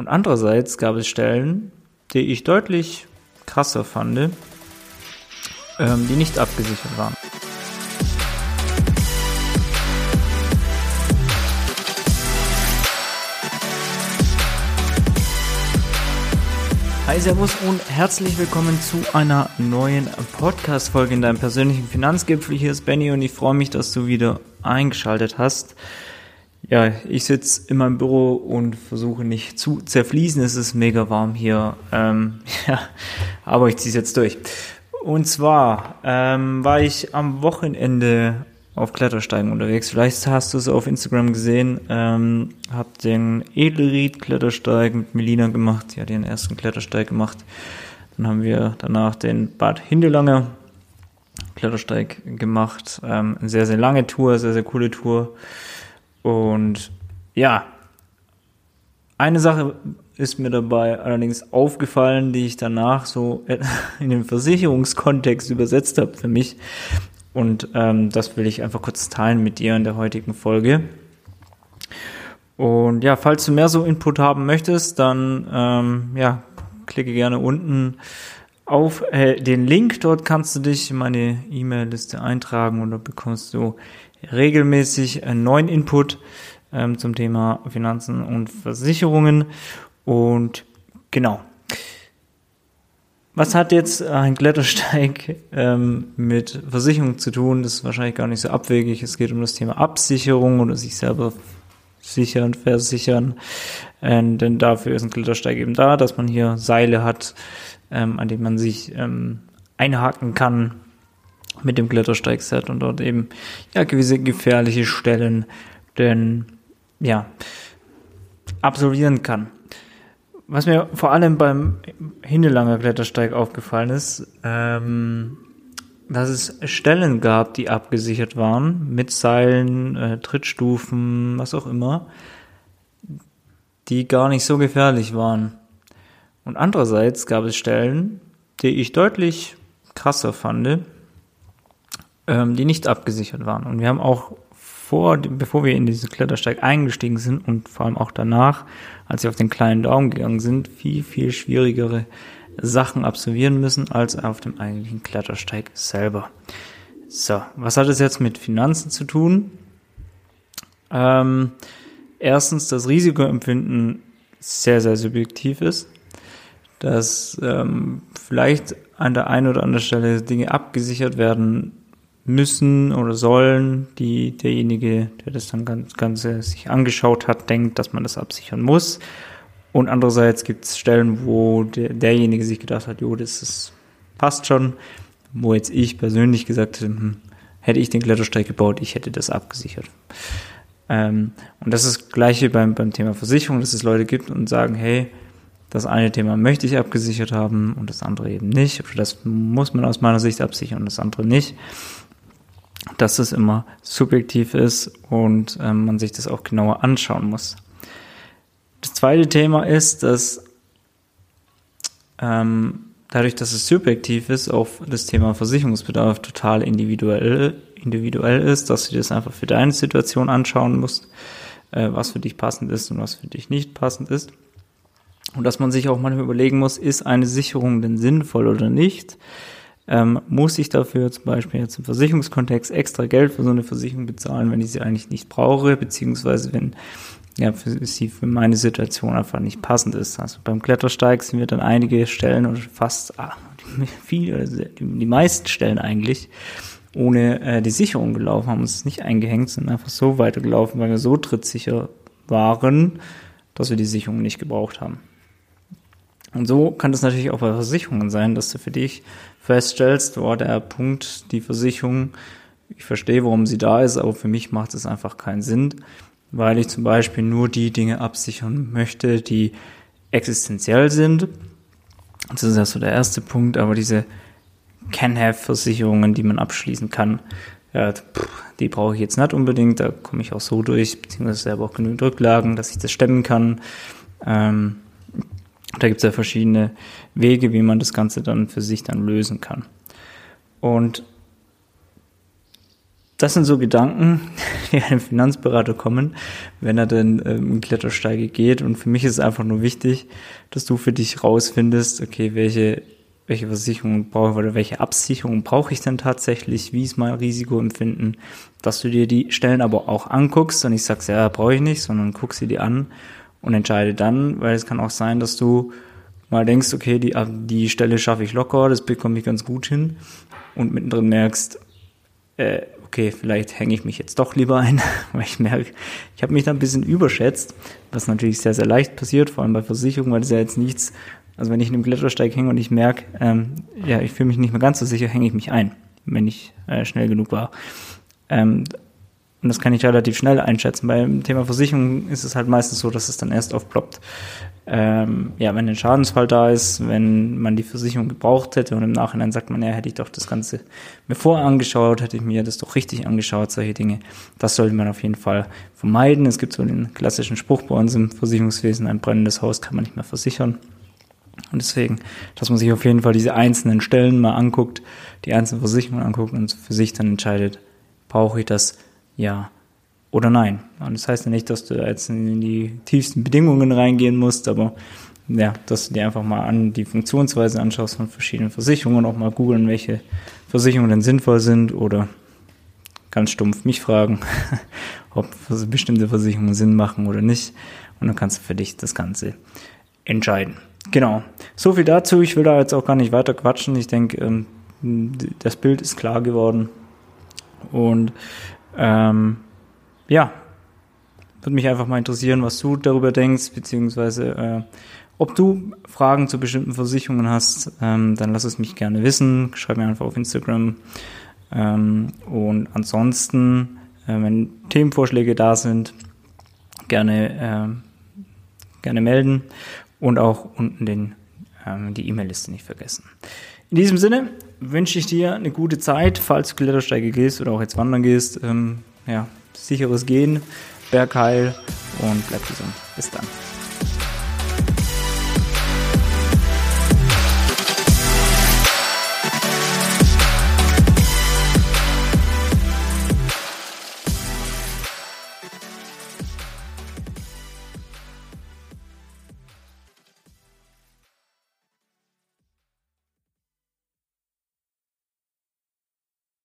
Und andererseits gab es Stellen, die ich deutlich krasser fand, ähm, die nicht abgesichert waren. Hi, Servus und herzlich willkommen zu einer neuen Podcast-Folge in deinem persönlichen Finanzgipfel. Hier ist Benny und ich freue mich, dass du wieder eingeschaltet hast. Ja, ich sitze in meinem Büro und versuche nicht zu zerfließen. Es ist mega warm hier. Ähm, ja, aber ich ziehe es jetzt durch. Und zwar ähm, war ich am Wochenende auf Klettersteigen unterwegs. Vielleicht hast du es auf Instagram gesehen. Ähm, hab den Edelried-Klettersteig mit Melina gemacht. Die hat ihren ersten Klettersteig gemacht. Dann haben wir danach den Bad Hindelanger Klettersteig gemacht. Ähm, eine sehr, sehr lange Tour, sehr, sehr coole Tour. Und ja, eine Sache ist mir dabei allerdings aufgefallen, die ich danach so in den Versicherungskontext übersetzt habe für mich. Und ähm, das will ich einfach kurz teilen mit dir in der heutigen Folge. Und ja, falls du mehr so Input haben möchtest, dann ähm, ja, klicke gerne unten auf äh, den Link. Dort kannst du dich in meine E-Mail-Liste eintragen und da bekommst du regelmäßig einen neuen Input ähm, zum Thema Finanzen und Versicherungen. Und genau, was hat jetzt ein Klettersteig ähm, mit Versicherung zu tun? Das ist wahrscheinlich gar nicht so abwegig. Es geht um das Thema Absicherung oder sich selber sichern, versichern. Ähm, denn dafür ist ein Klettersteig eben da, dass man hier Seile hat, ähm, an denen man sich ähm, einhaken kann mit dem Klettersteigset und dort eben ja gewisse gefährliche Stellen denn ja absolvieren kann. Was mir vor allem beim Hindelanger Klettersteig aufgefallen ist, ähm, dass es Stellen gab, die abgesichert waren, mit Seilen, äh, Trittstufen, was auch immer, die gar nicht so gefährlich waren. Und andererseits gab es Stellen, die ich deutlich krasser fand, ähm, die nicht abgesichert waren. Und wir haben auch vor, bevor wir in diesen Klettersteig eingestiegen sind und vor allem auch danach, als wir auf den kleinen Daumen gegangen sind, viel, viel schwierigere Sachen absolvieren müssen als auf dem eigentlichen Klettersteig selber. So, was hat es jetzt mit Finanzen zu tun? Ähm, erstens, das Risikoempfinden sehr, sehr subjektiv ist, dass ähm, vielleicht an der einen oder anderen Stelle Dinge abgesichert werden müssen oder sollen, die derjenige, der das dann ganz, Ganze sich angeschaut hat, denkt, dass man das absichern muss. Und andererseits gibt es Stellen, wo der, derjenige sich gedacht hat, jo, das ist, passt schon, wo jetzt ich persönlich gesagt hätte, hm, hätte ich den Klettersteig gebaut, ich hätte das abgesichert. Ähm, und das ist das Gleiche beim, beim Thema Versicherung, dass es Leute gibt und sagen, hey, das eine Thema möchte ich abgesichert haben und das andere eben nicht. Oder das muss man aus meiner Sicht absichern und das andere nicht dass es immer subjektiv ist und ähm, man sich das auch genauer anschauen muss. Das zweite Thema ist, dass ähm, dadurch, dass es subjektiv ist, auch das Thema Versicherungsbedarf total individuell, individuell ist, dass du dir das einfach für deine Situation anschauen musst, äh, was für dich passend ist und was für dich nicht passend ist. Und dass man sich auch manchmal überlegen muss, ist eine Sicherung denn sinnvoll oder nicht? Ähm, muss ich dafür zum Beispiel jetzt im Versicherungskontext extra Geld für so eine Versicherung bezahlen, wenn ich sie eigentlich nicht brauche, beziehungsweise wenn ja, für sie für meine Situation einfach nicht passend ist. Also beim Klettersteig sind wir dann einige Stellen oder fast ah, viele, also die, meisten Stellen eigentlich ohne äh, die Sicherung gelaufen, haben uns nicht eingehängt, sind einfach so weitergelaufen, weil wir so trittsicher waren, dass wir die Sicherung nicht gebraucht haben. Und so kann das natürlich auch bei Versicherungen sein, dass du für dich feststellst, oh, der Punkt, die Versicherung, ich verstehe, warum sie da ist, aber für mich macht es einfach keinen Sinn, weil ich zum Beispiel nur die Dinge absichern möchte, die existenziell sind. Das ist ja so der erste Punkt, aber diese Can-Have-Versicherungen, die man abschließen kann, ja, die brauche ich jetzt nicht unbedingt, da komme ich auch so durch, beziehungsweise selber auch genügend Rücklagen, dass ich das stemmen kann. Ähm, da gibt es ja verschiedene Wege, wie man das Ganze dann für sich dann lösen kann. Und das sind so Gedanken, die einem Finanzberater kommen, wenn er denn ähm, in Klettersteige geht. Und für mich ist es einfach nur wichtig, dass du für dich rausfindest, okay, welche, welche Versicherung brauche ich oder welche Absicherung brauche ich denn tatsächlich, wie ist mein Risikoempfinden, dass du dir die Stellen aber auch anguckst und ich sag's ja, brauche ich nicht, sondern guck sie dir an und entscheide dann, weil es kann auch sein, dass du mal denkst, okay, die, die Stelle schaffe ich locker, das bekomme ich ganz gut hin und mittendrin merkst, äh, okay, vielleicht hänge ich mich jetzt doch lieber ein, weil ich merke, ich habe mich da ein bisschen überschätzt, was natürlich sehr, sehr leicht passiert, vor allem bei Versicherungen, weil das ja jetzt nichts, also wenn ich in einem Klettersteig hänge und ich merke, ähm, ja, ich fühle mich nicht mehr ganz so sicher, hänge ich mich ein, wenn ich äh, schnell genug war. Ähm, und das kann ich relativ schnell einschätzen. Beim Thema Versicherung ist es halt meistens so, dass es dann erst aufploppt. Ähm, ja, wenn ein Schadensfall da ist, wenn man die Versicherung gebraucht hätte und im Nachhinein sagt man, ja, hätte ich doch das Ganze mir vorher angeschaut, hätte ich mir das doch richtig angeschaut, solche Dinge. Das sollte man auf jeden Fall vermeiden. Es gibt so den klassischen Spruch bei uns im Versicherungswesen, ein brennendes Haus kann man nicht mehr versichern. Und deswegen, dass man sich auf jeden Fall diese einzelnen Stellen mal anguckt, die einzelnen Versicherungen anguckt und für sich dann entscheidet, brauche ich das ja oder nein. Und das heißt ja nicht, dass du jetzt in die tiefsten Bedingungen reingehen musst, aber ja, dass du dir einfach mal an die Funktionsweise anschaust von verschiedenen Versicherungen, auch mal googeln, welche Versicherungen denn sinnvoll sind oder ganz stumpf mich fragen, ob bestimmte Versicherungen Sinn machen oder nicht. Und dann kannst du für dich das Ganze entscheiden. Genau. So viel dazu. Ich will da jetzt auch gar nicht weiter quatschen. Ich denke, ähm, das Bild ist klar geworden. Und ähm, ja, würde mich einfach mal interessieren, was du darüber denkst, beziehungsweise äh, ob du Fragen zu bestimmten Versicherungen hast, ähm, dann lass es mich gerne wissen. Schreib mir einfach auf Instagram. Ähm, und ansonsten, äh, wenn Themenvorschläge da sind, gerne, äh, gerne melden und auch unten den, ähm, die E-Mail-Liste nicht vergessen. In diesem Sinne wünsche ich dir eine gute Zeit, falls du Klettersteige gehst oder auch jetzt wandern gehst. Ähm, ja, sicheres Gehen, Bergheil und bleib gesund. Bis dann.